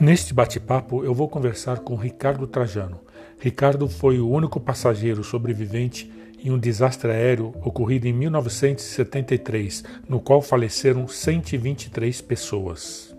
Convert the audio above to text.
Neste bate-papo, eu vou conversar com Ricardo Trajano. Ricardo foi o único passageiro sobrevivente em um desastre aéreo ocorrido em 1973, no qual faleceram 123 pessoas.